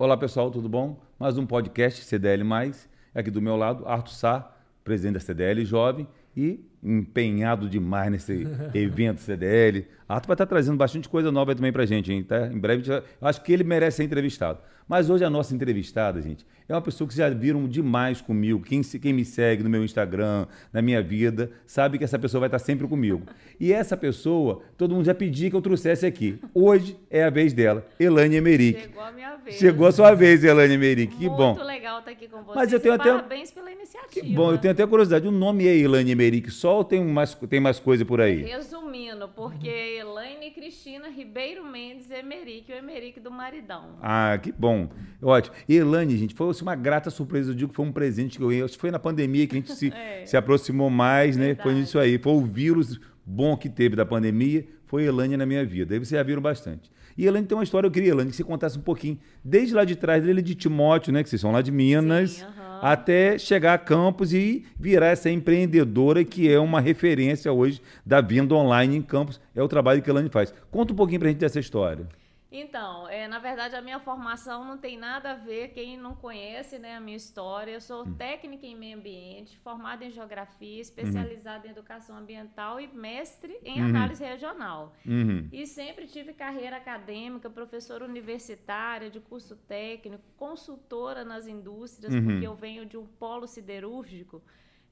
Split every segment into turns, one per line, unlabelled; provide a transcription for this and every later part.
Olá pessoal, tudo bom? Mais um podcast CDL. Aqui do meu lado, Arthur Sá, presidente da CDL Jovem e empenhado demais nesse evento CDL. Arthur vai estar trazendo bastante coisa nova também para a gente, hein? Tá? Em breve, eu acho que ele merece ser entrevistado. Mas hoje a nossa entrevistada, gente, é uma pessoa que já viram demais comigo. Quem, quem me segue no meu Instagram, na minha vida, sabe que essa pessoa vai estar sempre comigo. E essa pessoa, todo mundo já pedia que eu trouxesse aqui. Hoje é a vez dela, Elane Emerick.
Chegou a minha vez.
Chegou a sua vez, Elane Emerick. Que
Muito
bom.
Muito legal estar aqui com você.
Mas eu tenho até...
Parabéns pela iniciativa.
Que bom, eu tenho até curiosidade. O nome é Elane Emerick só ou tem mais, tem mais coisa por aí?
Resumindo, porque Elaine Cristina Ribeiro Mendes Emerick, o Emerick do maridão.
Ah, que bom. Ótimo. E Elane, gente, foi assim, uma grata surpresa. Eu digo que foi um presente que eu ganhei. Acho que foi na pandemia que a gente se, é. se aproximou mais, né? Verdade. Foi nisso aí. Foi o vírus bom que teve da pandemia. Foi Elane na minha vida. Aí vocês já viram bastante. E Elane tem uma história, eu queria, Elane, que você contasse um pouquinho, desde lá de trás dele, de Timóteo, né? Que vocês são lá de Minas. Sim, uh -huh. Até chegar a Campos e virar essa empreendedora que é uma referência hoje da venda online em Campos. É o trabalho que a Elane faz. Conta um pouquinho pra gente dessa história.
Então, é, na verdade, a minha formação não tem nada a ver, quem não conhece né, a minha história, eu sou hum. técnica em meio ambiente, formada em geografia, especializada uhum. em educação ambiental e mestre em uhum. análise regional. Uhum. E sempre tive carreira acadêmica, professora universitária, de curso técnico, consultora nas indústrias, uhum. porque eu venho de um polo siderúrgico.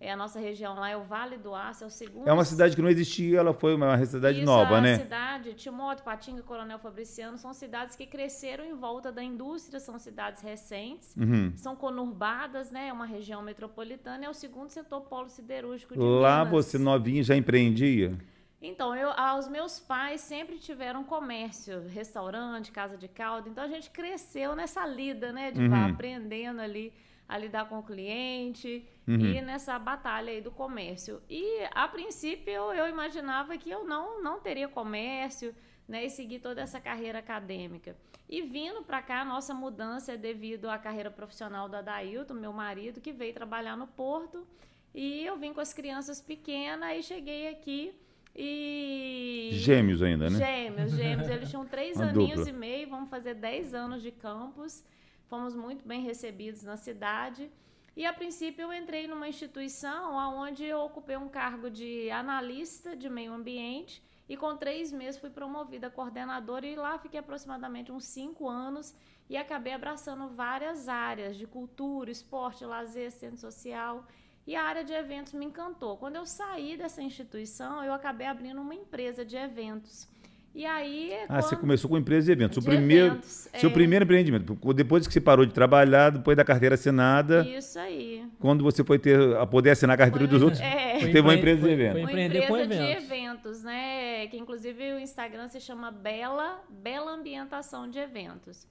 É, a nossa região lá é o Vale do Aço, é o segundo.
É uma cidade que não existia, ela foi uma cidade Isso, nova,
a
né?
A cidade, Timóteo, Patinga, Coronel Fabriciano, são cidades que cresceram em volta da indústria, são cidades recentes, uhum. são conurbadas, né? É uma região metropolitana, é o segundo setor polo siderúrgico de
Lá
Minas.
você novinha já empreendia?
Então, eu, os meus pais sempre tiveram comércio, restaurante, casa de caldo, então a gente cresceu nessa lida, né? De uhum. aprendendo ali a lidar com o cliente uhum. e nessa batalha aí do comércio. E a princípio eu, eu imaginava que eu não, não teria comércio, né, e seguir toda essa carreira acadêmica. E vindo para cá, a nossa mudança é devido à carreira profissional do Adailton, meu marido, que veio trabalhar no Porto. E eu vim com as crianças pequenas e cheguei aqui e.
Gêmeos ainda, né?
Gêmeos, gêmeos. Eles tinham três aninhos dupla. e meio, vamos fazer dez anos de campus. Fomos muito bem recebidos na cidade. E a princípio eu entrei numa instituição onde eu ocupei um cargo de analista de meio ambiente e com três meses fui promovida a coordenadora e lá fiquei aproximadamente uns cinco anos e acabei abraçando várias áreas de cultura, esporte, lazer, centro social e a área de eventos me encantou. Quando eu saí dessa instituição, eu acabei abrindo uma empresa de eventos. E aí.
Ah, quando... você começou com empresa de eventos. O primeiro, eventos, seu é... primeiro empreendimento. Depois que você parou de trabalhar, depois da carteira assinada.
Isso aí.
Quando você foi ter a poder assinar a carteira foi, dos outros, é... teve uma empresa de eventos.
Foi empreender uma empresa com eventos. de eventos, né? Que inclusive o Instagram se chama Bela, Bela Ambientação de Eventos.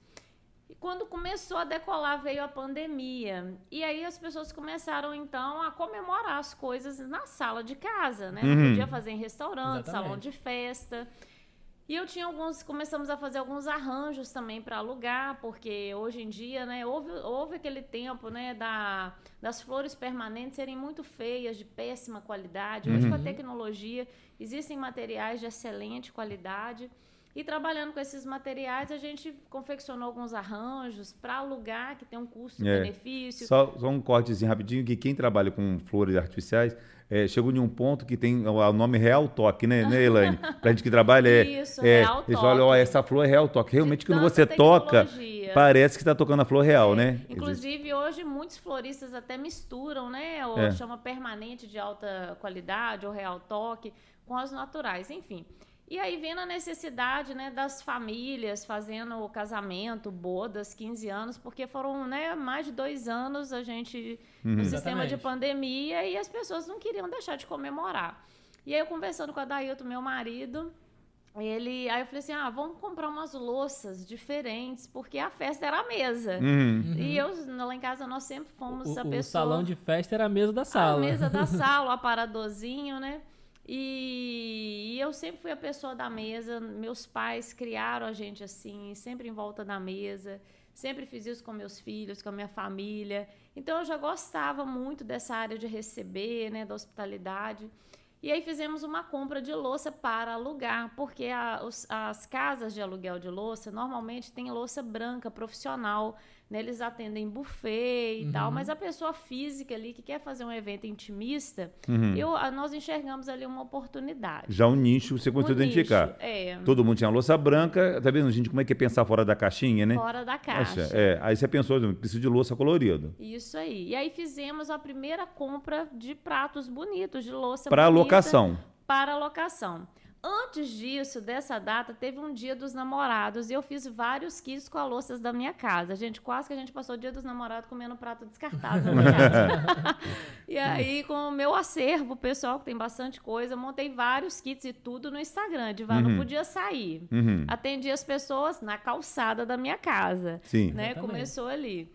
E quando começou a decolar, veio a pandemia. E aí as pessoas começaram, então, a comemorar as coisas na sala de casa, né? Uhum. Não podia fazer em restaurante, Exatamente. salão de festa. E eu tinha alguns, começamos a fazer alguns arranjos também para alugar, porque hoje em dia, né, houve, houve aquele tempo, né, da, das flores permanentes serem muito feias, de péssima qualidade. Hoje, uhum. com a tecnologia, existem materiais de excelente qualidade. E trabalhando com esses materiais, a gente confeccionou alguns arranjos para alugar, que tem um custo-benefício.
É. Só, só um cortezinho rapidinho, que quem trabalha com flores artificiais é, chegou em um ponto que tem o nome Real Toque, né, né Elaine? Pra gente que trabalha é.
Isso, é, Real Toque.
olha, ó, essa flor é Real Toque. Realmente, quando você toca, parece que está tocando a flor real,
é.
né?
Inclusive, hoje, muitos floristas até misturam, né? Ou é. chama permanente de alta qualidade, ou Real Toque, com as naturais, enfim. E aí vem a necessidade né, das famílias fazendo o casamento, bodas, 15 anos, porque foram né, mais de dois anos a gente uhum. no sistema de pandemia e as pessoas não queriam deixar de comemorar. E aí eu conversando com a Dailton, meu marido, ele, aí eu falei assim, ah, vamos comprar umas louças diferentes, porque a festa era a mesa. Uhum. E eu, lá em casa, nós sempre fomos
o,
a pessoa... O
salão de festa era a mesa da sala.
A mesa da sala, o aparadorzinho, né? E, e, eu sempre fui a pessoa da mesa. Meus pais criaram a gente assim, sempre em volta da mesa. Sempre fiz isso com meus filhos, com a minha família. Então eu já gostava muito dessa área de receber, né, da hospitalidade. E aí fizemos uma compra de louça para alugar, porque a, os, as casas de aluguel de louça normalmente têm louça branca profissional né, eles atendem buffet e uhum. tal, mas a pessoa física ali que quer fazer um evento intimista, uhum. eu, nós enxergamos ali uma oportunidade.
Já um nicho você conseguiu um identificar. Nicho, é. Todo mundo tinha louça branca, tá vendo, gente, como é que é pensar fora da caixinha, né?
Fora da caixa.
É. Aí você pensou, preciso de louça colorida.
Isso aí. E aí fizemos a primeira compra de pratos bonitos, de louça
Para locação.
Para locação. Antes disso, dessa data, teve um dia dos namorados e eu fiz vários kits com a louças da minha casa. Gente, quase que a gente passou o dia dos namorados comendo prato descartável casa. e aí, com o meu acervo pessoal, que tem bastante coisa, montei vários kits e tudo no Instagram. De uhum. não podia sair. Uhum. Atendi as pessoas na calçada da minha casa.
Sim.
Né? Começou ali.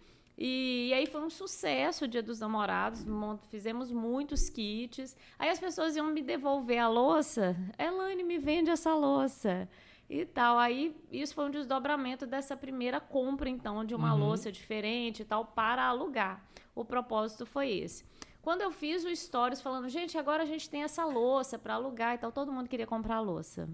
E, e, aí foi um sucesso o Dia dos Namorados, fizemos muitos kits. Aí as pessoas iam me devolver a louça. Elaine, me vende essa louça. E tal. Aí isso foi um desdobramento dessa primeira compra, então, de uma uhum. louça diferente e tal, para alugar. O propósito foi esse. Quando eu fiz o stories falando, gente, agora a gente tem essa louça para alugar e tal, todo mundo queria comprar a louça.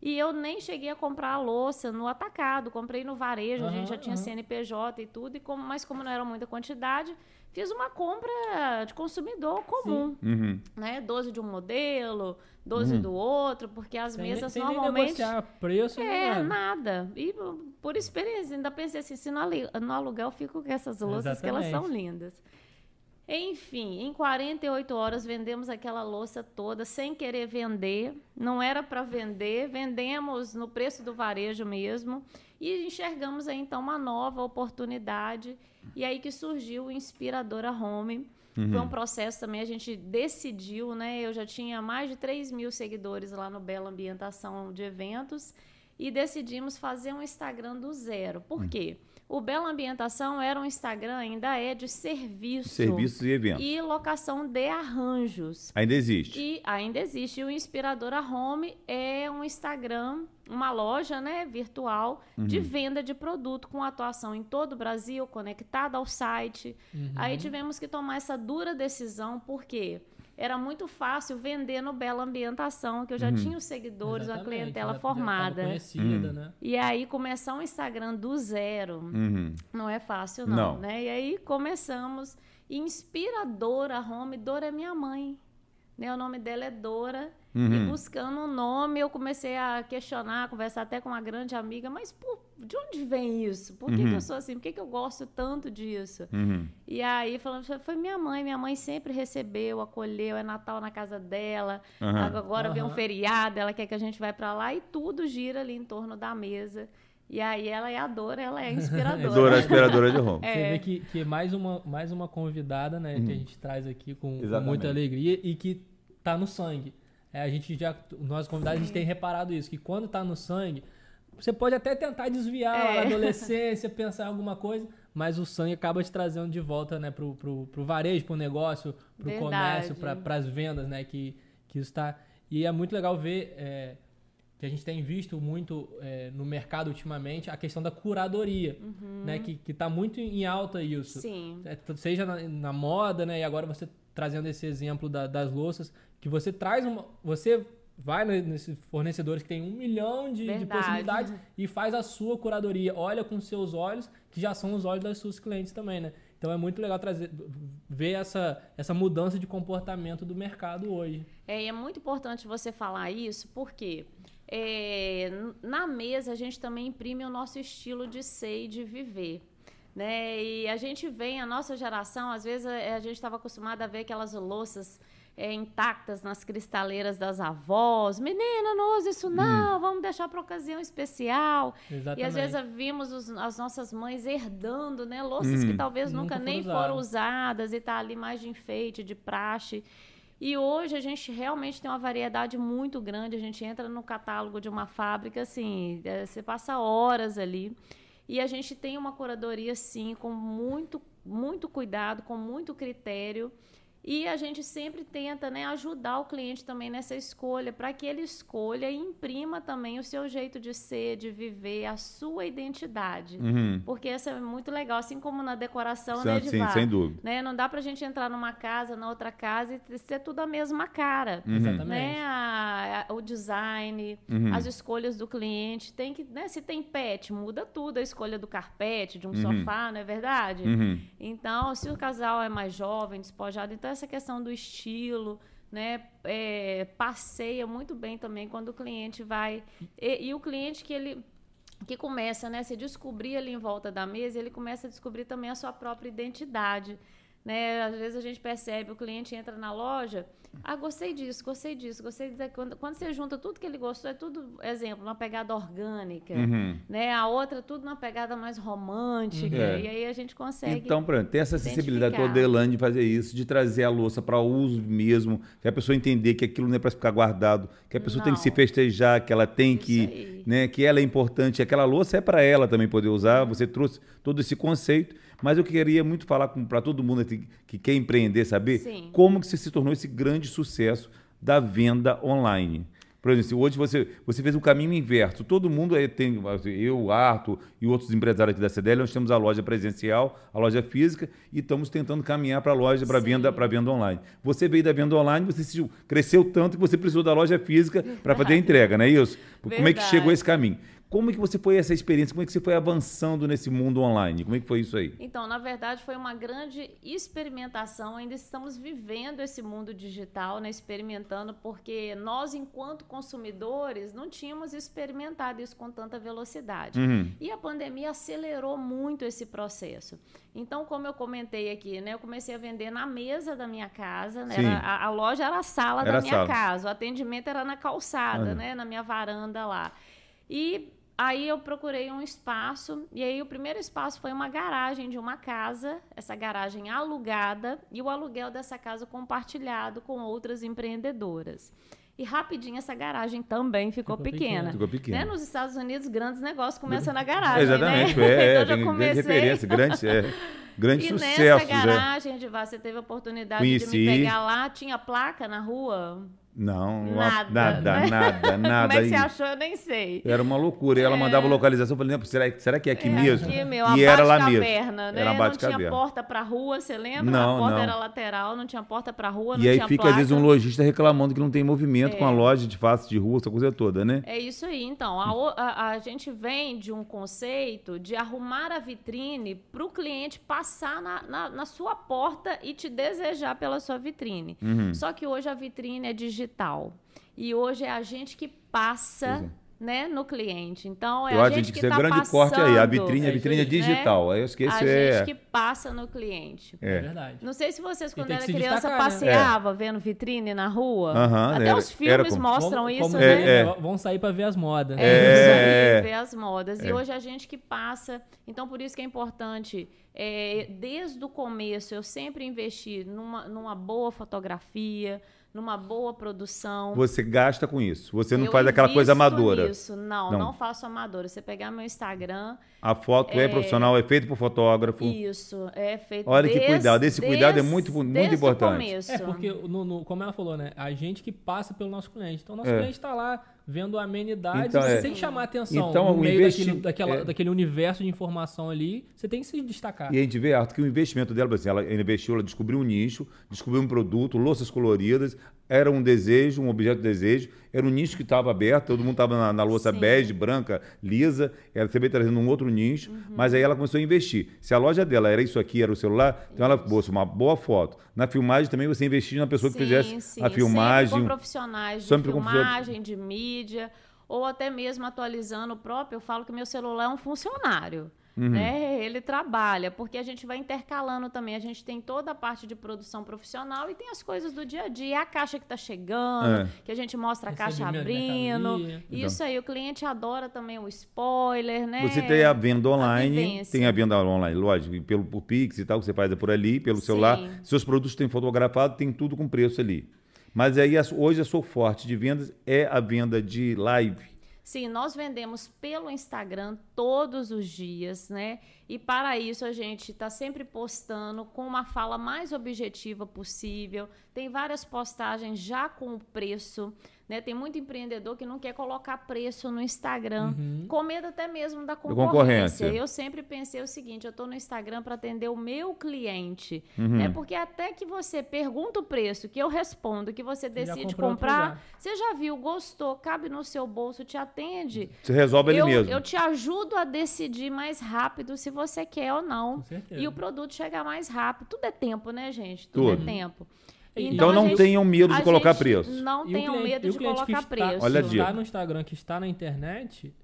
E eu nem cheguei a comprar a louça no atacado, comprei no varejo, uhum, a gente já tinha uhum. CNPJ e tudo, e como, mas como não era muita quantidade, fiz uma compra de consumidor comum. Uhum. Né? 12 de um modelo, 12 uhum. do outro, porque as sem mesas
sem
normalmente.
Nem preço,
É, nada. nada. E por experiência, ainda pensei assim: se no aluguel eu fico com essas louças, Exatamente. que elas são lindas. Enfim, em 48 horas vendemos aquela louça toda sem querer vender. Não era para vender, vendemos no preço do varejo mesmo e enxergamos aí então uma nova oportunidade. E aí que surgiu o Inspiradora Home. Uhum. Foi um processo também, a gente decidiu, né? Eu já tinha mais de 3 mil seguidores lá no Bela Ambientação de Eventos e decidimos fazer um Instagram do zero. Por uhum. O Bela Ambientação era um Instagram, ainda é de serviço.
Serviços e eventos.
E locação de arranjos.
Ainda existe.
E ainda existe. E o Inspiradora Home é um Instagram, uma loja né, virtual uhum. de venda de produto com atuação em todo o Brasil, conectada ao site. Uhum. Aí tivemos que tomar essa dura decisão, por quê? Era muito fácil vender no Bela Ambientação, que eu já uhum. tinha os seguidores, Exatamente, uma clientela já, formada. Já
conhecida, uhum. né?
E aí começar um Instagram do zero uhum. não é fácil, não, não, né? E aí começamos. Inspiradora Home, Dora é minha mãe. Né? O nome dela é Dora. Uhum. E buscando um nome, eu comecei a questionar, conversar até com uma grande amiga, mas por, de onde vem isso? Por que, uhum. que, eu uhum. sou assim? Por que, que eu gosto tanto disso? Uhum. E aí, falando, foi minha mãe, minha mãe sempre recebeu, acolheu, é Natal na casa dela, agora vem um feriado, ela quer que a gente vá para lá e tudo gira ali em torno da mesa. E aí ela é a Dora, ela é a inspiradora.
Dora, a inspiradora de Roma.
É. Você vê que, que mais, uma, mais uma convidada, né, que a uhum. gente traz aqui com, com muita alegria e que tá no sangue. É, a gente já, nós convidados, a gente tem reparado isso, que quando está no sangue, você pode até tentar desviar é. a adolescência, pensar em alguma coisa, mas o sangue acaba te trazendo de volta, né, pro, pro, pro varejo, pro negócio, pro Verdade. comércio, para as vendas, né, que, que isso está... E é muito legal ver é, que a gente tem visto muito é, no mercado ultimamente a questão da curadoria, uhum. né, que, que tá muito em alta isso.
Sim.
É, seja na, na, moda, né, e agora você trazendo esse exemplo da, das louças, que você traz uma. Você vai nesses fornecedores que tem um milhão de, de, possibilidades e faz a sua curadoria. Olha com seus olhos, que já são os olhos das suas clientes também, né? Então é muito legal trazer, ver essa, essa mudança de comportamento do mercado hoje.
É, e é muito importante você falar isso, porque é, na mesa a gente também imprime o nosso estilo de ser e de viver. Né? E a gente vem, a nossa geração, às vezes a, a gente estava acostumado a ver aquelas louças é, intactas nas cristaleiras das avós. Menina, não usa isso não, hum. vamos deixar para ocasião especial.
Exatamente.
E às vezes vimos os, as nossas mães herdando, né, louças hum. que talvez nunca, nunca nem foram usadas e tá ali mais de enfeite, de praxe. E hoje a gente realmente tem uma variedade muito grande. A gente entra no catálogo de uma fábrica, assim, é, você passa horas ali. E a gente tem uma curadoria, sim, com muito, muito cuidado, com muito critério. E a gente sempre tenta né, ajudar o cliente também nessa escolha, para que ele escolha e imprima também o seu jeito de ser, de viver, a sua identidade. Uhum. Porque isso é muito legal, assim como na decoração, né,
Sim, sem dúvida.
Né? Não dá para a gente entrar numa casa, na outra casa e ser tudo a mesma cara.
Uhum. Exatamente.
Né? A, a, o design, uhum. as escolhas do cliente. Tem que, né? Se tem pet, muda tudo a escolha do carpete, de um uhum. sofá, não é verdade?
Uhum.
Então, se o casal é mais jovem, despojado, então essa questão do estilo, né, é, passeia muito bem também quando o cliente vai e, e, o cliente que ele que começa, né, se descobrir ali em volta da mesa, ele começa a descobrir também a sua própria identidade. Né? Às vezes a gente percebe, o cliente entra na loja, ah, gostei disso, gostei disso, gostei disso. Quando, quando você junta tudo que ele gostou, é tudo, exemplo, uma pegada orgânica, uhum. né? A outra, tudo uma pegada mais romântica, uhum. e aí a gente consegue.
Então, pronto, tem essa acessibilidade toda Elane de fazer isso, de trazer a louça para uso mesmo, que a pessoa entender que aquilo não é para ficar guardado, que a pessoa não. tem que se festejar, que ela tem isso que, aí. né, que ela é importante, aquela louça é para ela também poder usar. Você trouxe todo esse conceito. Mas eu queria muito falar para todo mundo que quer empreender, saber Sim. como que você se tornou esse grande sucesso da venda online. Por exemplo, hoje você, você fez um caminho inverso. Todo mundo tem, eu, o Arthur e outros empresários aqui da CDL, nós temos a loja presencial, a loja física, e estamos tentando caminhar para a loja, para venda, para venda online. Você veio da venda online, você cresceu tanto que você precisou da loja física para fazer a entrega, não é isso? Verdade. Como é que chegou esse caminho? Como é que você foi essa experiência? Como é que você foi avançando nesse mundo online? Como é que foi isso aí?
Então, na verdade, foi uma grande experimentação. Ainda estamos vivendo esse mundo digital, né? experimentando, porque nós, enquanto consumidores, não tínhamos experimentado isso com tanta velocidade. Uhum. E a pandemia acelerou muito esse processo. Então, como eu comentei aqui, né? Eu comecei a vender na mesa da minha casa, né? Era, a, a, loja era a sala era da minha sala. casa, o atendimento era na calçada, uhum. né? Na minha varanda lá. E Aí eu procurei um espaço, e aí o primeiro espaço foi uma garagem de uma casa, essa garagem alugada, e o aluguel dessa casa compartilhado com outras empreendedoras. E rapidinho essa garagem também ficou, ficou pequena. pequena.
Ficou pequena.
Né? Nos Estados Unidos, grandes negócios começam na garagem.
Exatamente,
né?
é, então, já comecei... grande referência, grande, é, grande
e
sucesso.
E nessa garagem, Edvar, você teve a oportunidade Conheci. de me pegar lá, tinha placa na rua?
Não, nada, nada, né? nada, nada.
Como é que você achou? Eu nem sei.
Era uma loucura. E ela é. mandava localização. Eu falei, será, será que é aqui
é
mesmo?
Aqui, meu, e
era lá
mesmo.
Né?
Era não tinha porta para rua, você lembra?
Não,
a porta
não.
era lateral, não tinha porta para rua, não
E aí fica,
placa.
às vezes, um lojista reclamando que não tem movimento é. com a loja de face de rua, essa coisa toda, né?
É isso aí. Então, a, a, a gente vem de um conceito de arrumar a vitrine para o cliente passar na, na, na, sua porta e te desejar pela sua vitrine. Uhum. Só que hoje a vitrine é digital. E hoje é a gente que passa é. né, no cliente. Então, é
eu
a gente que,
que
está
grande
passando,
corte aí. A vitrine, a vitrine é, digital. Né? Eu esqueço
a
é...
gente que passa no cliente.
É, é verdade.
Não sei se vocês, quando era criança, destacar, passeava né? vendo vitrine na rua.
Uh -huh,
Até
era,
os filmes como, mostram como,
isso,
como
né? Vão sair para ver as modas.
É, isso aí, ver as modas. E hoje a gente que passa. Então, por isso que é importante... É, desde o começo, eu sempre investi numa, numa boa fotografia, numa boa produção.
Você gasta com isso. Você não eu faz aquela coisa amadora.
Isso, não, não, não, faço amadora. Você pegar meu Instagram.
A foto é, é profissional, é feito por fotógrafo.
Isso, é feito.
Olha que cuidado, esse desde, cuidado é muito, muito importante.
É porque, no, no, como ela falou, né? A gente que passa pelo nosso cliente. Então, nosso é. cliente está lá vendo amenidades, então, é. que chamar atenção
então,
no meio
investi...
daquele, daquela, é. daquele universo de informação ali, você tem que se destacar.
E a gente vê, Arthur, que o investimento dela, assim, ela investiu, ela descobriu um nicho, descobriu um produto, louças coloridas, era um desejo, um objeto de desejo, era um nicho que estava aberto, todo mundo estava na, na, louça Sim. bege, branca, lisa, ela também trazendo um outro nicho, uhum. mas aí ela começou a investir. Se a loja dela era isso aqui, era o celular, então ela pôs uma boa foto. Na filmagem também você investiu na pessoa
sim,
que fizesse
sim.
a filmagem.
Sempre com profissionais de sempre filmagem, de mídia, ou até mesmo atualizando o próprio, eu falo que meu celular é um funcionário. Uhum. Né? Ele trabalha, porque a gente vai intercalando também. A gente tem toda a parte de produção profissional e tem as coisas do dia a dia. A caixa que está chegando, é. que a gente mostra a caixa abrindo. Isso então. aí, o cliente adora também o spoiler, né?
Você tem a venda online, a tem a venda online, lógico, pelo, por Pix e tal, que você faz por ali, pelo Sim. celular. Seus produtos têm fotografado, tem tudo com preço ali. Mas aí hoje a sua forte de vendas é a venda de live
Sim, nós vendemos pelo Instagram todos os dias, né? E para isso a gente está sempre postando com uma fala mais objetiva possível. Tem várias postagens já com o preço. Né? Tem muito empreendedor que não quer colocar preço no Instagram, uhum. com medo até mesmo da concorrência. concorrência. Eu sempre pensei o seguinte: eu estou no Instagram para atender o meu cliente. Uhum. Né? Porque até que você pergunta o preço, que eu respondo, que você decide comprar, você já viu, gostou, cabe no seu bolso, te atende.
Você resolve ele
eu,
mesmo.
Eu te ajudo a decidir mais rápido se você quer ou não. E o produto chegar mais rápido. Tudo é tempo, né, gente? Tudo, é Tudo. é tempo.
Então, então não gente, tenham medo de colocar preço.
Não tenham cliente, medo de colocar preço.
Olha que está no Instagram, que está na internet,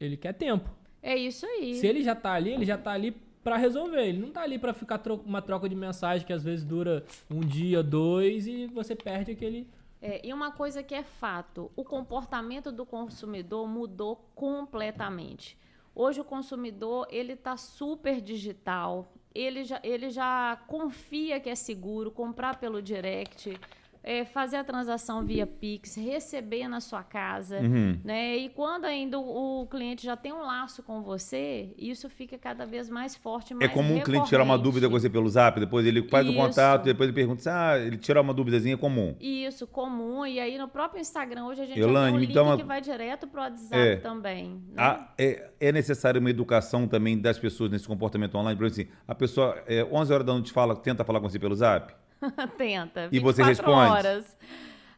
ele quer tempo.
É isso aí.
Se ele já está ali, ele já está ali para resolver. Ele não está ali para ficar tro uma troca de mensagem que às vezes dura um dia, dois e você perde aquele.
É, e uma coisa que é fato: o comportamento do consumidor mudou completamente. Hoje o consumidor ele está super digital, ele já, ele já confia que é seguro comprar pelo direct é, fazer a transação via Pix, receber na sua casa, uhum. né? E quando ainda o, o, cliente já tem um laço com você, isso fica cada vez mais forte, é mais
É comum o cliente tirar uma dúvida com você pelo Zap, depois ele faz isso. o contato, depois ele pergunta, ah, ele tirar uma duvidazinha é comum.
Isso, comum. E aí no próprio Instagram hoje a gente Elane, tem um então, link que vai direto pro WhatsApp é, também. Né?
A, é, é necessário uma educação também das pessoas nesse comportamento online, por exemplo, assim, a pessoa é, 11 horas da noite fala, tenta falar com você pelo Zap?
Tenta.
E você responde?
horas.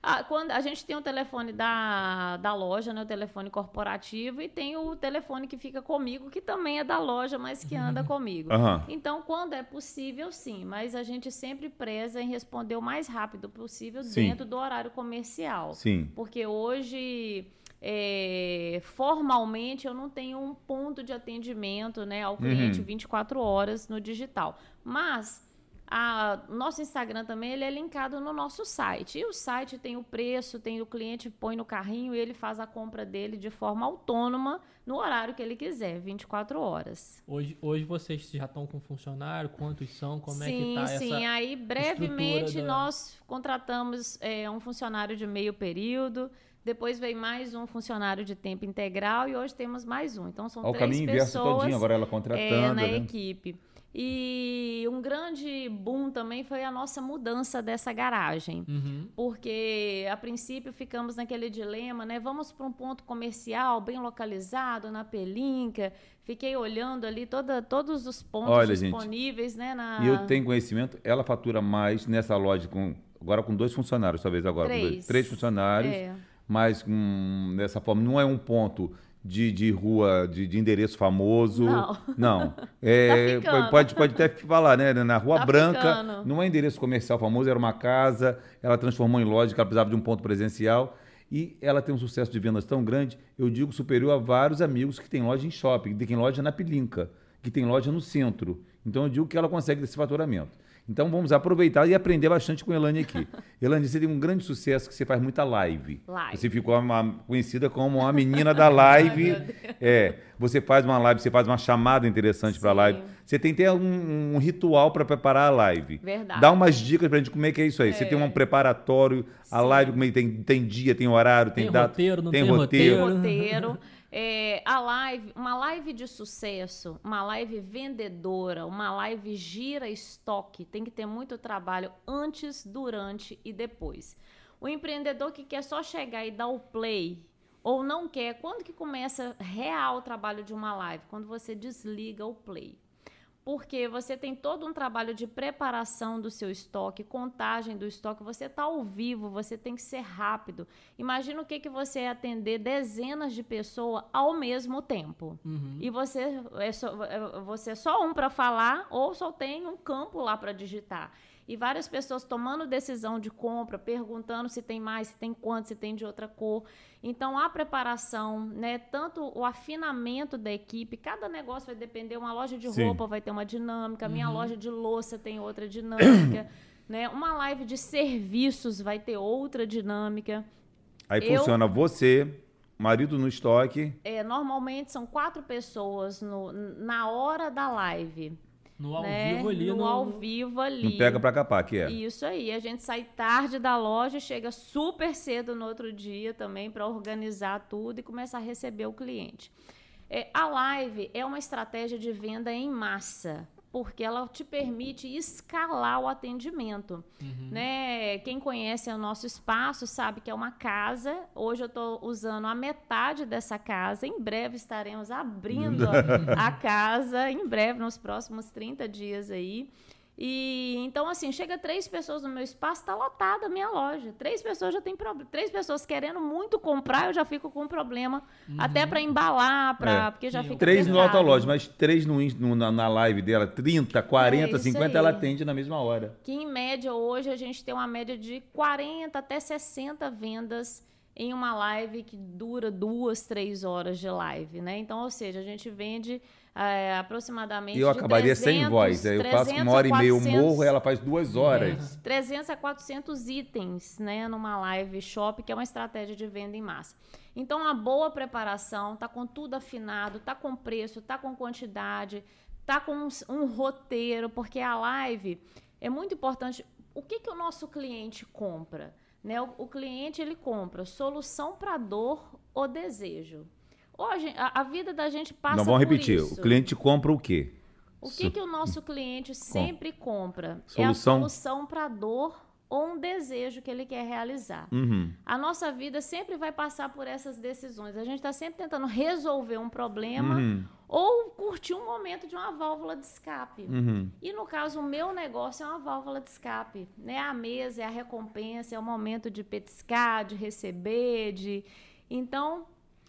Ah, quando a gente tem o telefone da, da loja, né, o telefone corporativo, e tem o telefone que fica comigo, que também é da loja, mas que anda comigo. Uhum. Então, quando é possível, sim, mas a gente sempre preza em responder o mais rápido possível sim. dentro do horário comercial.
Sim.
Porque hoje. É, formalmente eu não tenho um ponto de atendimento né, ao cliente uhum. 24 horas no digital. Mas a, nosso Instagram também ele é linkado no nosso site. E o site tem o preço, tem o cliente põe no carrinho e ele faz a compra dele de forma autônoma no horário que ele quiser, 24 horas.
Hoje, hoje vocês já estão com funcionário? Quantos são? Como
sim,
é que tá
sim. Sim, aí brevemente da... nós contratamos é, um funcionário de meio período. Depois veio mais um funcionário de tempo integral e hoje temos mais um. Então são Ao três caminho pessoas todinho,
agora ela contratando,
é, na
né?
equipe. E um grande boom também foi a nossa mudança dessa garagem. Uhum. Porque, a princípio, ficamos naquele dilema, né? Vamos para um ponto comercial bem localizado, na Pelinca. Fiquei olhando ali toda, todos os pontos Olha, disponíveis,
gente,
né? Na...
E eu tenho conhecimento, ela fatura mais nessa loja, com, agora com dois funcionários, talvez agora. Três, dois, três funcionários. É. Mas hum, dessa forma, não é um ponto de, de rua, de, de endereço famoso.
Não.
Não. É, tá pode, pode até falar, né? Na Rua tá Branca, ficando. não é endereço comercial famoso, era uma casa, ela transformou em loja, ela precisava de um ponto presencial. E ela tem um sucesso de vendas tão grande, eu digo superior a vários amigos que têm loja em shopping, que tem loja na Pilinca, que tem loja no centro. Então eu digo que ela consegue desse faturamento. Então vamos aproveitar e aprender bastante com a Elane aqui. Elane, você tem um grande sucesso que você faz muita live.
live.
Você ficou uma, conhecida como a menina da live. Ai, é, você faz uma live, você faz uma chamada interessante para a live. Você tem que ter um, um ritual para preparar a live.
Verdade.
Dá umas dicas para a gente como é que é isso aí. É. Você tem um preparatório, a Sim. live como é que tem, tem dia, tem horário, tem, tem data,
roteiro, não
tem,
tem
roteiro.
roteiro. Tem roteiro. É, a live, uma live de sucesso, uma live vendedora, uma live gira estoque, tem que ter muito trabalho antes, durante e depois. O empreendedor que quer só chegar e dar o play ou não quer, quando que começa real o trabalho de uma live? Quando você desliga o play porque você tem todo um trabalho de preparação do seu estoque, contagem do estoque, você está ao vivo, você tem que ser rápido. Imagina o que, que você é atender dezenas de pessoas ao mesmo tempo. Uhum. E você é, só, é, você é só um para falar ou só tem um campo lá para digitar e várias pessoas tomando decisão de compra, perguntando se tem mais, se tem quanto, se tem de outra cor. Então, a preparação, né, tanto o afinamento da equipe, cada negócio vai depender. Uma loja de Sim. roupa vai ter uma dinâmica, minha uhum. loja de louça tem outra dinâmica, né? Uma live de serviços vai ter outra dinâmica.
Aí Eu, funciona você, marido no estoque.
É, normalmente são quatro pessoas no, na hora da live.
No ao
né?
vivo ali.
No,
no
ao vivo ali.
Não pega pra capar, que é.
Isso aí. A gente sai tarde da loja, chega super cedo no outro dia também para organizar tudo e começar a receber o cliente. É, a live é uma estratégia de venda em massa porque ela te permite escalar o atendimento. Uhum. Né? Quem conhece o nosso espaço sabe que é uma casa. Hoje eu estou usando a metade dessa casa. Em breve estaremos abrindo a casa, em breve, nos próximos 30 dias aí. E então, assim, chega três pessoas no meu espaço, está lotada a minha loja. Três pessoas já tem problema. Três pessoas querendo muito comprar, eu já fico com problema. Uhum. Até para embalar, pra, é. porque já fica.
Três no a loja, mas três no, no, na, na live dela, 30, 40, é 50, aí. ela atende na mesma hora.
Que em média hoje a gente tem uma média de 40 até 60 vendas em uma live que dura duas, três horas de live, né? Então, ou seja, a gente vende é, aproximadamente.
Eu acabaria 300, sem voz. Eu faço uma hora e meia, eu morro, ela faz duas horas.
300 a 400 itens né, numa live shop, que é uma estratégia de venda em massa. Então, uma boa preparação, tá com tudo afinado, tá com preço, tá com quantidade, tá com um, um roteiro, porque a live é muito importante. O que, que o nosso cliente compra? Né? O, o cliente ele compra solução para dor ou desejo. Hoje, a, a vida da gente passa Não,
vamos repetir. Isso. O cliente compra o quê?
O que, que o nosso cliente sempre compra? Solução. É a solução para dor ou um desejo que ele quer realizar. Uhum. A nossa vida sempre vai passar por essas decisões. A gente está sempre tentando resolver um problema uhum. ou curtir um momento de uma válvula de escape. Uhum. E no caso, o meu negócio é uma válvula de escape. Né? A mesa é a recompensa, é o momento de petiscar, de receber, de. Então,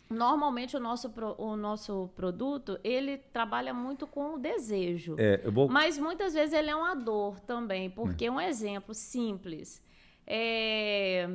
Normalmente o nosso, pro, o nosso produto, ele trabalha muito com o desejo. É, vou... Mas muitas vezes ele é uma dor também, porque é. um exemplo simples. É,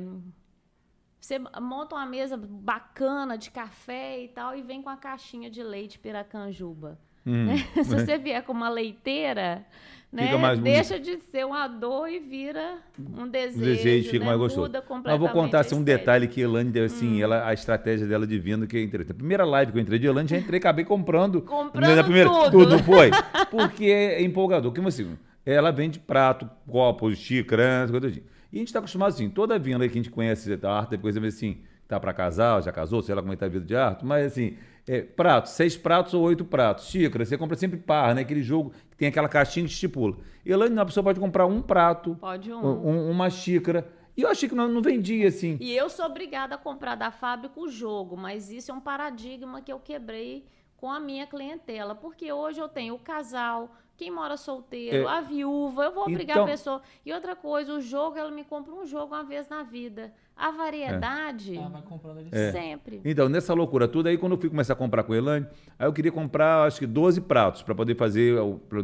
você monta uma mesa bacana de café e tal e vem com a caixinha de leite piracanjuba. Hum, né? Se você vier com uma leiteira, né? Deixa de ser uma dor e vira um desejo. desejo fica né? mais gostoso. Muda completamente.
Mas vou contar assim, um detalhe que a Elane deu assim, hum. ela, a estratégia dela de venda que é interessante. A primeira live que eu entrei de Elane, já entrei, acabei comprando.
Comprando na primeira, tudo. Tudo
foi. Porque é empolgador. Que assim, ela vende prato, copos, xícaras, coisa assim. E a gente está acostumado assim, toda venda que a gente conhece da arte, depois assim, tá para casar, já casou, sei lá como é que tá a vida de arte, mas assim, é, pratos, seis pratos ou oito pratos. Xícara, você compra sempre par, né? Aquele jogo que tem aquela caixinha que estipula. Elaine, a pessoa pode comprar um prato,
pode um.
um uma xícara. E eu achei que não, não vendia assim.
E eu sou obrigada a comprar da fábrica o jogo, mas isso é um paradigma que eu quebrei com a minha clientela. Porque hoje eu tenho o casal, quem mora solteiro, é. a viúva, eu vou obrigar então... a pessoa. E outra coisa, o jogo, ela me compra um jogo uma vez na vida. A variedade. É. Ela vai comprando ali é. sempre.
Então, nessa loucura toda, aí quando eu fui começar a comprar com a Elane, aí eu queria comprar, acho que 12 pratos para poder fazer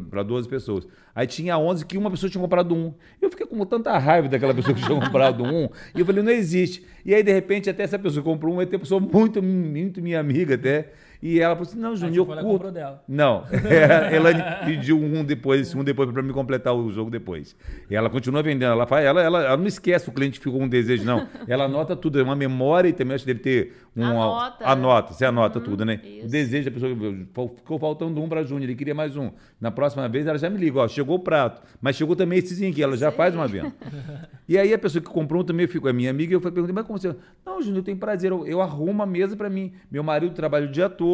para 12 pessoas. Aí tinha 11 que uma pessoa tinha comprado um. Eu fiquei com tanta raiva daquela pessoa que tinha comprado um. E eu falei, não existe. E aí, de repente, até essa pessoa que comprou um, vai ter pessoa muito, muito minha amiga até. E ela falou assim: não, Júnior, eu curto. Dela. Não. Ela pediu um depois, um depois para me completar o jogo depois. E ela continua vendendo. Ela, faz, ela, ela, ela não esquece o cliente ficou com um desejo, não. Ela anota tudo, é uma memória e também acho que deve ter um. Anota. Anota, você anota uhum, tudo, né? Isso. O desejo da pessoa. Ficou faltando um para Júnior, ele queria mais um. Na próxima vez ela já me liga: ó, chegou o prato. Mas chegou também essezinho aqui, ela já Sim. faz uma venda. e aí a pessoa que comprou um também ficou, é minha amiga, e eu perguntei: mas como você. Não, Júnior, eu tenho prazer, eu, eu arrumo a mesa para mim. Meu marido trabalha o dia todo,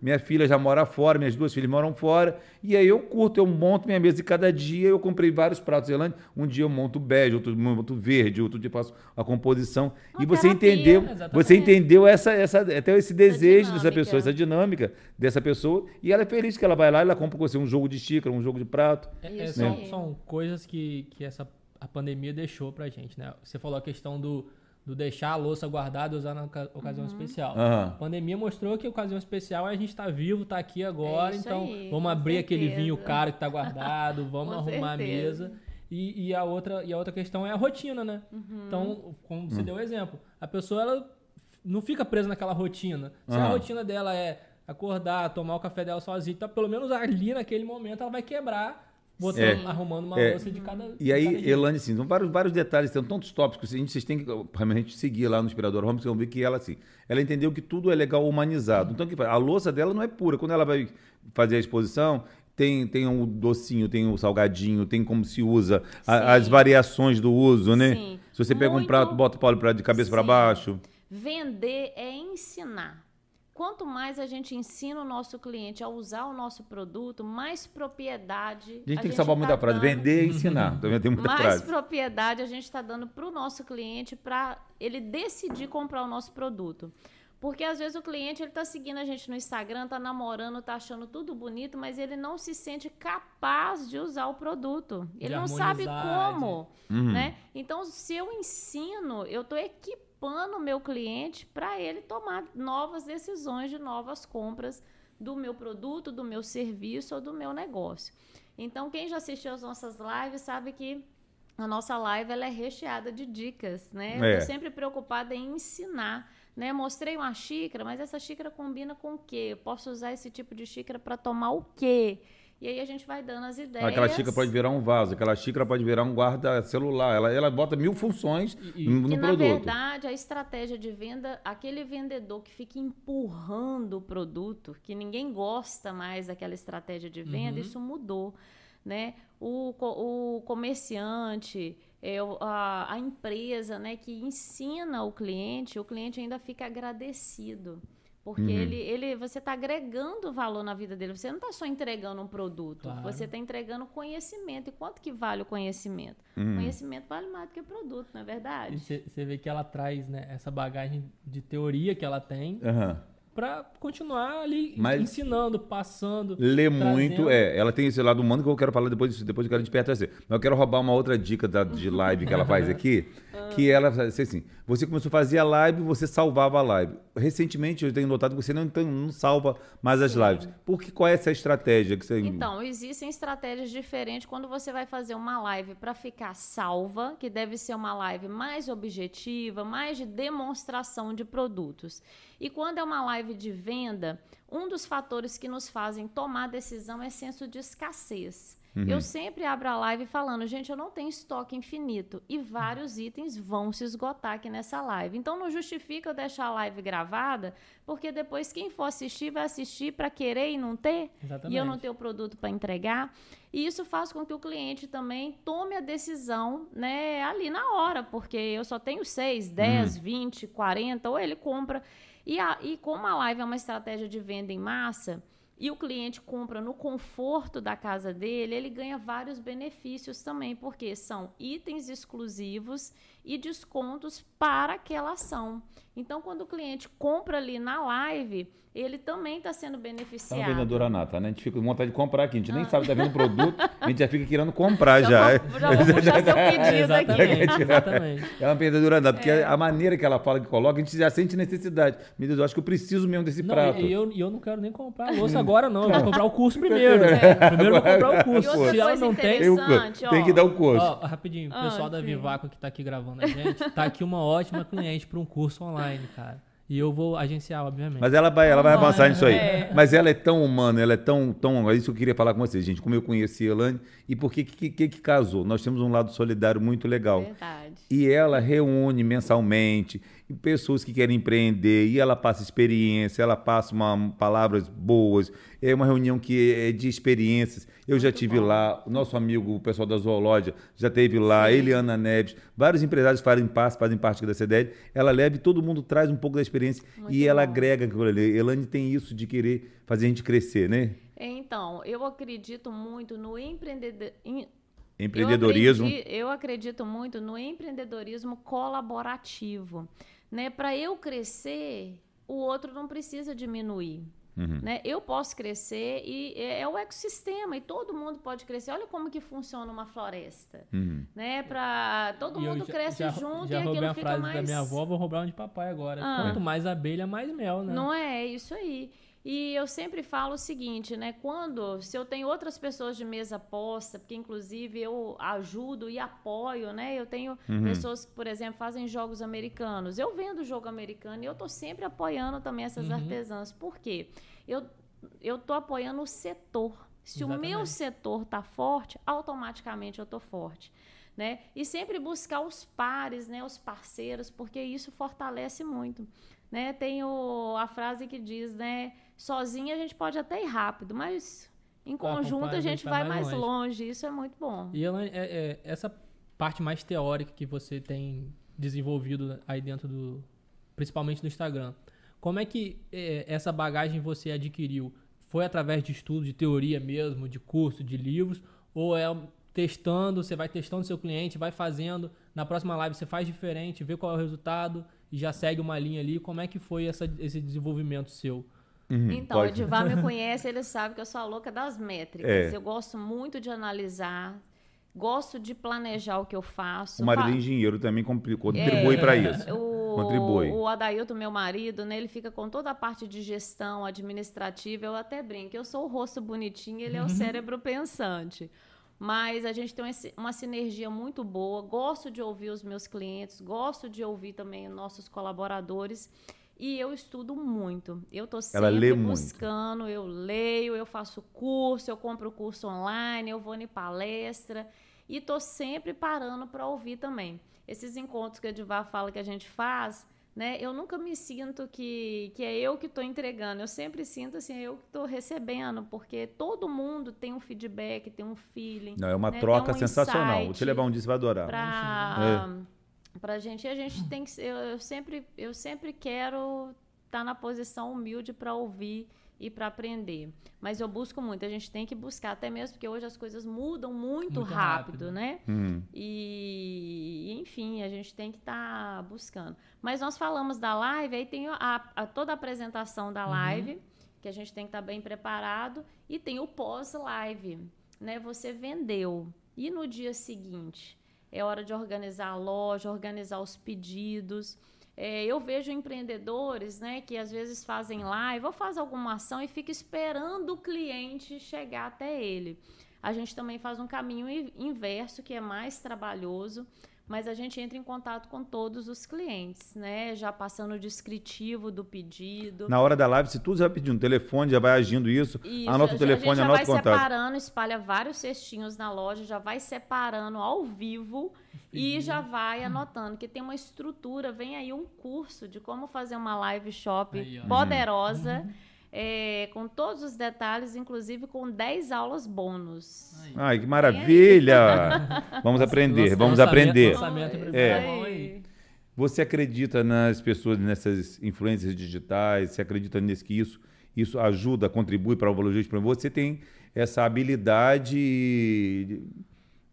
minha filha já mora fora, minhas duas filhas moram fora. E aí eu curto, eu monto minha mesa e cada dia eu comprei vários pratos zelândia. Um dia eu monto bege, outro monto verde, outro dia faço a composição. Uma e você terapia, entendeu, exatamente. você entendeu essa, essa, até esse desejo dessa pessoa, essa dinâmica dessa pessoa. E ela é feliz que ela vai lá e ela compra com você um jogo de xícara, um jogo de prato.
É, é, né? são, são coisas que, que essa a pandemia deixou pra gente, né? Você falou a questão do do deixar a louça guardada e usar na ocasião uhum. especial. Uhum. A pandemia mostrou que a ocasião especial é a gente estar tá vivo, estar tá aqui agora, é então aí, vamos abrir certeza. aquele vinho caro que está guardado, vamos arrumar certeza. a mesa. E, e, a outra, e a outra questão é a rotina, né? Uhum. Então, como você uhum. deu o exemplo, a pessoa ela não fica presa naquela rotina. Se a rotina dela é acordar, tomar o café dela sozinha, então pelo menos ali naquele momento ela vai quebrar botando, é, arrumando uma é, louça de cada.
E aí, cada Elane, assim, são vários, vários detalhes, tem tantos tópicos, a gente, vocês têm que realmente seguir lá no Inspirador Home, vocês vão ver que ela, assim, ela entendeu que tudo é legal humanizado. Então, que a louça dela não é pura. Quando ela vai fazer a exposição, tem, tem o um docinho, tem o um salgadinho, tem como se usa, a, as variações do uso, né? Sim. Se você pega Muito... um prato, bota o prato de cabeça para baixo.
Vender é ensinar. Quanto mais a gente ensina o nosso cliente a usar o nosso produto, mais propriedade.
A gente a tem que salvar tá muita frase. Vender e ensinar. Também tem muita
mais
frase.
propriedade a gente está dando para o nosso cliente para ele decidir comprar o nosso produto. Porque às vezes o cliente ele está seguindo a gente no Instagram, está namorando, está achando tudo bonito, mas ele não se sente capaz de usar o produto. Ele de não sabe como, uhum. né? Então, se eu ensino, eu estou equipando o meu cliente para ele tomar novas decisões de novas compras do meu produto, do meu serviço ou do meu negócio. Então, quem já assistiu às nossas lives sabe que a nossa live ela é recheada de dicas, né? É. Eu estou sempre preocupada em ensinar né? Mostrei uma xícara, mas essa xícara combina com o quê? Eu posso usar esse tipo de xícara para tomar o quê? E aí a gente vai dando as ideias.
Aquela xícara pode virar um vaso, aquela xícara pode virar um guarda-celular. Ela, ela bota mil funções e, no
que,
produto.
Na verdade, a estratégia de venda, aquele vendedor que fica empurrando o produto, que ninguém gosta mais daquela estratégia de venda, uhum. isso mudou. Né? O, o comerciante, é, a, a, empresa né, que ensina o cliente, o cliente ainda fica agradecido. Porque uhum. ele, ele, você está agregando valor na vida dele. Você não está só entregando um produto, claro. você está entregando conhecimento. E quanto que vale o conhecimento? Uhum. Conhecimento vale mais do que produto, não é verdade?
Você vê que ela traz né, essa bagagem de teoria que ela tem. Uhum para continuar ali Mas ensinando, passando.
Lê trazendo. muito, é. Ela tem esse lado humano que eu quero falar depois, depois que a gente perto trazer. Mas eu quero roubar uma outra dica da, de live que ela faz aqui, que ela assim, você começou a fazer a live, você salvava a live. Recentemente eu tenho notado que você não, não salva mais as Sim. lives. Por que qual é essa estratégia que você
Então, existem estratégias diferentes quando você vai fazer uma live para ficar salva, que deve ser uma live mais objetiva, mais de demonstração de produtos. E quando é uma live de venda, um dos fatores que nos fazem tomar decisão é senso de escassez. Uhum. Eu sempre abro a live falando, gente, eu não tenho estoque infinito e vários itens vão se esgotar aqui nessa live. Então não justifica eu deixar a live gravada, porque depois quem for assistir vai assistir para querer e não ter, Exatamente. e eu não ter o produto para entregar. E isso faz com que o cliente também tome a decisão, né, ali na hora, porque eu só tenho 6, 10, uhum. 20, 40, ou ele compra e, a, e como a live é uma estratégia de venda em massa, e o cliente compra no conforto da casa dele, ele ganha vários benefícios também, porque são itens exclusivos e descontos para aquela ação. Então, quando o cliente compra ali na live, ele também está sendo beneficiado. É
uma vendedora nata, né? A gente fica com vontade de comprar aqui. A gente ah. nem sabe que está vendo produto, a gente já fica querendo comprar já.
Já vou, já vou puxar seu pedido aqui.
Exatamente. É uma vendedora nata, porque é. a maneira que ela fala que coloca, a gente já sente necessidade. Meu Deus, eu acho que eu preciso mesmo desse
não,
prato.
E eu, eu não quero nem comprar a louça agora, não. Eu vou comprar o curso primeiro. É. Primeiro eu vou comprar o curso.
Se ela não tem.
Tem que dar o curso.
Ó, rapidinho, o pessoal ah, da Vivaco que está aqui gravando a gente, tá aqui uma ótima cliente para um curso online, cara. E eu vou agenciar, obviamente.
Mas ela vai, ela vai avançar nisso aí. É. Mas ela é tão humana, ela é tão, tão. É isso que eu queria falar com vocês, gente. Como eu conheci a Elane e por que, que, que, que casou. Nós temos um lado solidário muito legal.
Verdade.
E ela reúne mensalmente pessoas que querem empreender e ela passa experiência, ela passa uma, palavras boas. É uma reunião que é de experiências. Eu já tive bom. lá, o nosso amigo, o pessoal da Zoológia, já teve lá, Sim. Eliana Neves, vários empresários fazem parte, fazem parte da CDL. Ela leva e todo mundo traz um pouco da experiência Muito e ela bom. agrega aquilo ali. Elane tem isso de querer fazer a gente crescer, né?
Então, eu acredito muito no empreendedor
empreendedorismo.
Eu acredito, eu acredito, muito no empreendedorismo colaborativo. Né? Para eu crescer, o outro não precisa diminuir. Uhum. Né? Eu posso crescer e é, é, o ecossistema e todo mundo pode crescer. Olha como que funciona uma floresta, uhum. né? Para todo e mundo já, cresce
já,
junto
já
e aquilo
a
fica
frase
mais.
da minha avó, vou roubar um de papai agora. Ah. Quanto mais abelha, mais mel, né?
Não é, é isso aí. E eu sempre falo o seguinte, né? Quando, se eu tenho outras pessoas de mesa posta, porque inclusive eu ajudo e apoio, né? Eu tenho uhum. pessoas que, por exemplo, fazem jogos americanos. Eu vendo jogo americano e eu tô sempre apoiando também essas uhum. artesãs. Por quê? Eu, eu tô apoiando o setor. Se Exatamente. o meu setor tá forte, automaticamente eu tô forte. Né? E sempre buscar os pares, né, os parceiros, porque isso fortalece muito. Né? Tem o, a frase que diz, né, sozinha a gente pode até ir rápido, mas Em conjunto a gente, vai, mais longe. longe. Isso é muito bom.
E ela, é, é, essa parte mais teórica que você tem desenvolvido aí dentro do, principalmente no Instagram, como é que é, essa bagagem você adquiriu? Foi através de estudo, de teoria mesmo, de curso, de livros, ou é testando, você vai testando seu cliente, vai fazendo, na próxima live você faz diferente, vê qual é o resultado e já segue uma linha ali. Como é que foi essa, esse desenvolvimento seu?
Uhum, então, pode. o Edivar me conhece, ele sabe que eu sou a louca das métricas. É. Eu gosto muito de analisar, gosto de planejar o que eu faço.
O marido é engenheiro também contribui é, para isso. O, contribui.
O Adailton, meu marido, né, ele fica com toda a parte de gestão administrativa. Eu até brinco, eu sou o rosto bonitinho, ele é o uhum. cérebro pensante. Mas a gente tem uma sinergia muito boa. Gosto de ouvir os meus clientes, gosto de ouvir também nossos colaboradores. E eu estudo muito. Eu estou sempre buscando, muito. eu leio, eu faço curso, eu compro curso online, eu vou em palestra. E estou sempre parando para ouvir também. Esses encontros que a Edivar fala que a gente faz, né? Eu nunca me sinto que, que é eu que estou entregando. Eu sempre sinto assim, é eu que estou recebendo, porque todo mundo tem um feedback, tem um feeling.
Não, é uma né? troca um sensacional. Vou te levar um dia, você vai adorar.
Pra, é. Pra gente, a gente tem que. Eu, eu sempre, eu sempre quero estar tá na posição humilde para ouvir e para aprender. Mas eu busco muito, a gente tem que buscar, até mesmo porque hoje as coisas mudam muito, muito rápido, rápido, né? Hum. E, enfim, a gente tem que estar tá buscando. Mas nós falamos da live, aí tem a, a toda a apresentação da uhum. live, uhum. que a gente tem que estar tá bem preparado, e tem o pós-live, né? Você vendeu. E no dia seguinte? É hora de organizar a loja, organizar os pedidos. É, eu vejo empreendedores né, que às vezes fazem live ou faz alguma ação e fica esperando o cliente chegar até ele. A gente também faz um caminho inverso, que é mais trabalhoso, mas a gente entra em contato com todos os clientes, né? Já passando o descritivo do pedido.
Na hora da live, se tudo já vai pedir um telefone, já vai agindo isso, isso anota o telefone, anota o contato. já
vai separando, espalha vários cestinhos na loja, já vai separando ao vivo e já vai anotando que tem uma estrutura, vem aí um curso de como fazer uma live shop aí, poderosa. Uhum é, com todos os detalhes, inclusive com 10 aulas bônus.
Ai, que maravilha! vamos aprender, vamos aprender. É. Você acredita nas pessoas, nessas influências digitais? Você acredita nisso que isso, isso ajuda, contribui para o valor justo? Você tem essa habilidade,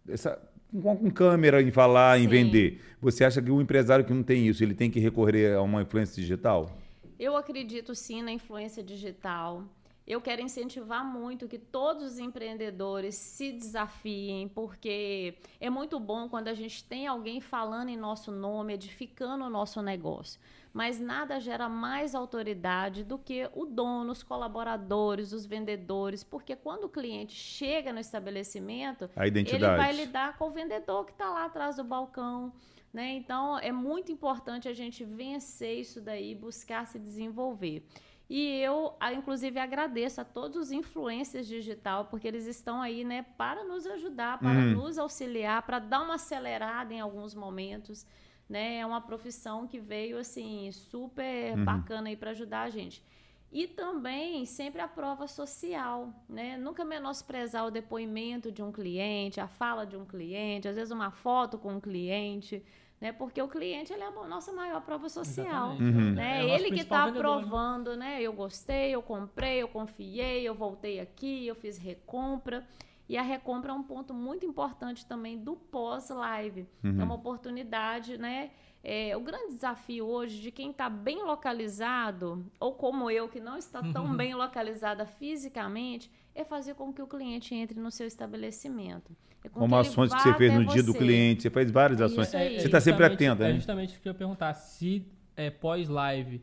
essa, com, com câmera em falar, Sim. em vender. Você acha que o empresário que não tem isso, ele tem que recorrer a uma influência digital?
Eu acredito sim na influência digital. Eu quero incentivar muito que todos os empreendedores se desafiem, porque é muito bom quando a gente tem alguém falando em nosso nome, edificando o nosso negócio. Mas nada gera mais autoridade do que o dono, os colaboradores, os vendedores, porque quando o cliente chega no estabelecimento, ele vai lidar com o vendedor que está lá atrás do balcão né? Então, é muito importante a gente vencer isso daí, buscar se desenvolver. E eu, inclusive, agradeço a todos os influencers digital, porque eles estão aí né, para nos ajudar, para uhum. nos auxiliar, para dar uma acelerada em alguns momentos. Né? É uma profissão que veio assim super uhum. bacana aí para ajudar a gente. E também sempre a prova social, né? Nunca menosprezar o depoimento de um cliente, a fala de um cliente, às vezes uma foto com um cliente, né? Porque o cliente ele é a nossa maior prova social, uhum. né? É ele que está né? aprovando, né? Eu gostei, eu comprei, eu confiei, eu voltei aqui, eu fiz recompra. E a recompra é um ponto muito importante também do pós-live. Uhum. É uma oportunidade, né? É, o grande desafio hoje de quem está bem localizado, ou como eu, que não está tão uhum. bem localizada fisicamente, é fazer com que o cliente entre no seu estabelecimento. É
como ações que você fez no dia do cliente, você faz várias ações. Você está sempre atento, né?
É justamente o que eu ia perguntar. Se é, pós-live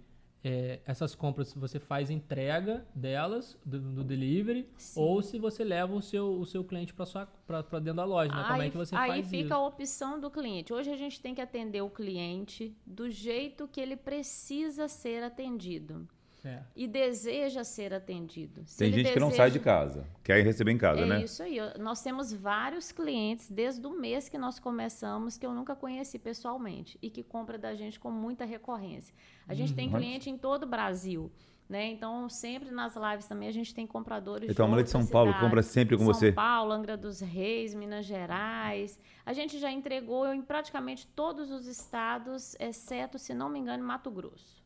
é, essas compras você faz entrega delas do, do delivery Sim. ou se você leva o seu, o seu cliente para dentro da loja, né? Aí, Como é que você
aí
faz
fica
isso?
a opção do cliente. Hoje a gente tem que atender o cliente do jeito que ele precisa ser atendido. É. E deseja ser atendido.
Se Tem gente deseja... que não sai de casa, quer receber em casa,
é
né?
É isso aí. Nós temos vários clientes, desde o mês que nós começamos, que eu nunca conheci pessoalmente e que compra da gente com muita recorrência. A gente hum, tem cliente em todo o Brasil. Né? Então, sempre nas lives também a gente tem compradores
então,
de
mulher de São Paulo
cidades.
compra sempre com
São
você.
São Paulo, Angra dos Reis, Minas Gerais. A gente já entregou em praticamente todos os estados, exceto, se não me engano, Mato Grosso.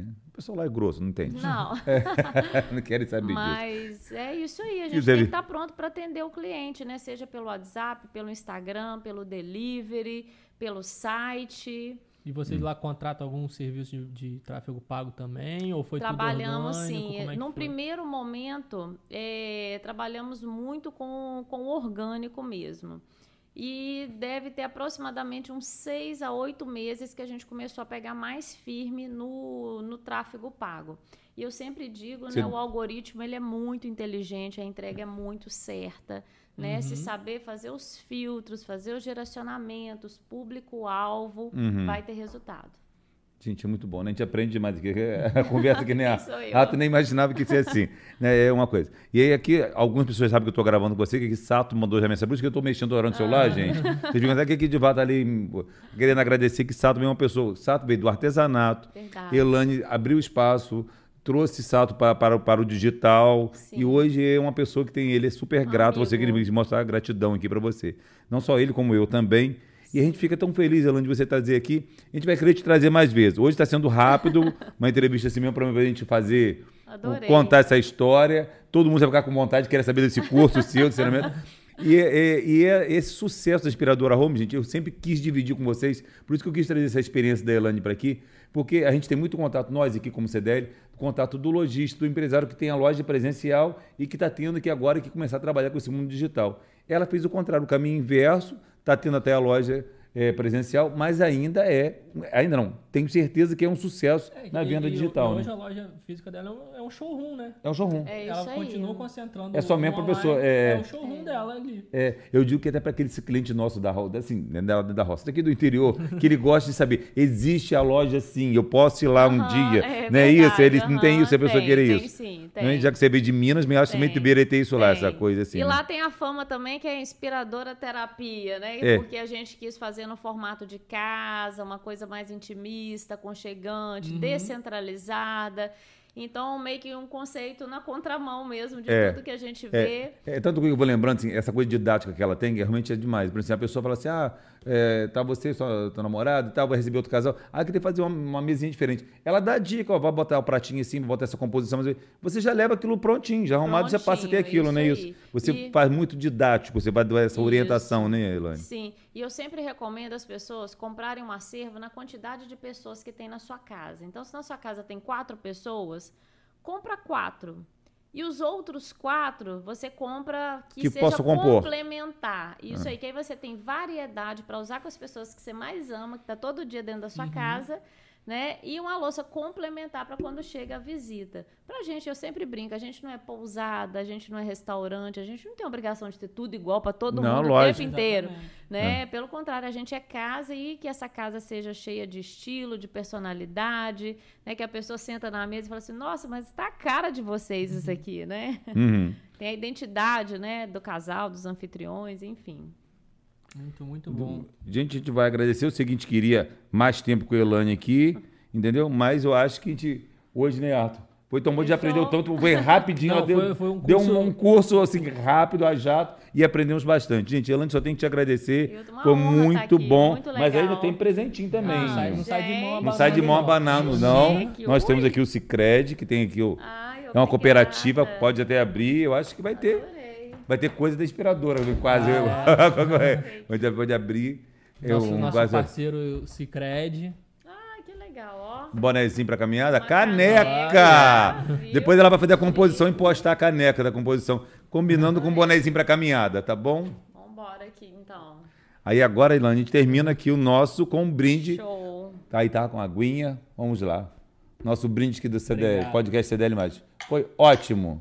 É. O pessoal lá é grosso, não entende.
Não.
É. não querem saber
Mas
disso.
Mas é isso aí. A gente tem que estar pronto para atender o cliente, né? Seja pelo WhatsApp, pelo Instagram, pelo delivery, pelo site.
E vocês hum. lá contratam algum serviço de, de, tráfego pago também? Ou foi
trabalhamos,
tudo
sim.
É
Num primeiro momento, é, trabalhamos muito com, com orgânico mesmo. E deve ter aproximadamente uns seis a oito meses que a gente começou a pegar mais firme no, no tráfego pago. E eu sempre digo, né, o algoritmo ele é muito inteligente, a entrega é muito certa. Né? Uhum. Se saber fazer os filtros, fazer os direcionamentos, público-alvo, uhum. vai ter resultado.
Gente, é muito bom, né? A gente aprende demais aqui. A conversa que nem a Rato nem imaginava que ia assim. Né? É uma coisa. E aí aqui, algumas pessoas sabem que eu estou gravando com você, que Sato mandou já mensagem. Por isso que eu estou mexendo orando no celular, ah. gente. Vocês ficam até que aqui de volta ali, querendo agradecer que Sato veio uma pessoa. Sato veio do artesanato. Verdade. Elane abriu espaço, trouxe Sato para, para, para o digital. Sim. E hoje é uma pessoa que tem ele, é super grato. Amigo. Você queria mostrar gratidão aqui para você. Não só ele, como eu também. E a gente fica tão feliz, Elane, de você trazer aqui. A gente vai querer te trazer mais vezes. Hoje está sendo rápido, uma entrevista assim mesmo para a gente fazer,
Adorei.
contar essa história. Todo mundo vai ficar com vontade, quer saber desse curso seu, de treinamento. E, e, e é esse sucesso da Inspiradora Home, gente, eu sempre quis dividir com vocês. Por isso que eu quis trazer essa experiência da Elane para aqui, porque a gente tem muito contato, nós aqui como CDL, contato do lojista, do empresário que tem a loja presencial e que está tendo que agora que começar a trabalhar com esse mundo digital. Ela fez o contrário, o caminho inverso, está tendo até a loja é, presencial, mas ainda é, ainda não, tenho certeza que é um sucesso é, na venda
e,
digital.
E hoje
né?
a loja física dela é um showroom, né?
É um showroom.
É
Ela
aí.
continua concentrando.
É somente para pessoa.
É, é o showroom dela ali.
É, eu digo que até para aquele cliente nosso da assim, né, da, da roça, daqui do interior, que ele gosta de saber, existe a loja sim, eu posso ir lá um dia.
É
não é isso? Ele não tem isso, a pessoa
tem,
querer
tem,
isso.
Sim,
tem. Né? Já que você veio de Minas, me acho que também deveria ter isso lá, essa coisa assim.
E
né?
lá tem a fama também que é inspiradora terapia, né? É. Porque a gente quis fazer no formato de casa, uma coisa mais intimista, aconchegante, uhum. descentralizada. Então, meio que um conceito na contramão mesmo de é, tudo que a gente vê.
É, é, tanto que eu vou lembrando, assim, essa coisa didática que ela tem, realmente é demais. Por exemplo, a pessoa fala assim, ah, é, tá você, sua, namorada e tal, vai receber outro casal. Ah, queria fazer uma, uma mesinha diferente. Ela dá dica, ó, vai botar o pratinho assim, vai botar essa composição. Mas você já leva aquilo prontinho, já arrumado, prontinho, já passa a ter aquilo, né? Isso. Você e... faz muito didático, você vai dar essa isso. orientação, né, Elaine?
Sim. E eu sempre recomendo às pessoas comprarem um acervo na quantidade de pessoas que tem na sua casa. Então, se na sua casa tem quatro pessoas compra quatro. E os outros quatro, você compra que,
que
seja
complementar.
Isso ah. aí, que aí você tem variedade para usar com as pessoas que você mais ama, que está todo dia dentro da sua uhum. casa né? E uma louça complementar para quando chega a visita. Pra gente, eu sempre brinco, a gente não é pousada, a gente não é restaurante, a gente não tem obrigação de ter tudo igual para todo
não,
mundo
lógico.
o tempo inteiro, né? É. Pelo contrário, a gente é casa e que essa casa seja cheia de estilo, de personalidade, né? Que a pessoa senta na mesa e fala assim: "Nossa, mas está a cara de vocês isso aqui", né?
Uhum.
Tem a identidade, né, do casal, dos anfitriões, enfim.
Muito, muito bom.
Gente, a gente vai agradecer. O seguinte, queria mais tempo com a Elane aqui, entendeu? Mas eu acho que a gente. Hoje, né, Arthur? Foi tão bom, de aprendeu tanto, foi rapidinho.
Não,
deu,
foi, foi um curso...
deu um, um, curso assim rápido, a jato, e aprendemos bastante. Gente, Elane, só tem que te agradecer. Foi muito
aqui,
bom.
Muito
mas ainda tem presentinho também.
Ah, sai, não sai de mão
Não sai de mão abanando, não. Nós temos aqui o Cicred, que tem aqui o. Ai, é uma cooperativa, pode até abrir. Eu acho que vai ter. Vai ter coisa da inspiradora, quase. Ah, é. pode, pode abrir.
Nosso, eu, nosso quase... parceiro Cicred.
Ah, que legal, ó.
Bonezinho pra caminhada? Uma caneca! caneca. Depois ela vai fazer a composição e postar a caneca da composição, combinando com o bonezinho pra caminhada, tá bom?
Vambora aqui, então.
Aí agora, Ilane, a gente termina aqui o nosso com um brinde.
Show.
Tá aí, tá com aguinha. Vamos lá. Nosso brinde aqui do CDL, podcast CDL+. Foi ótimo.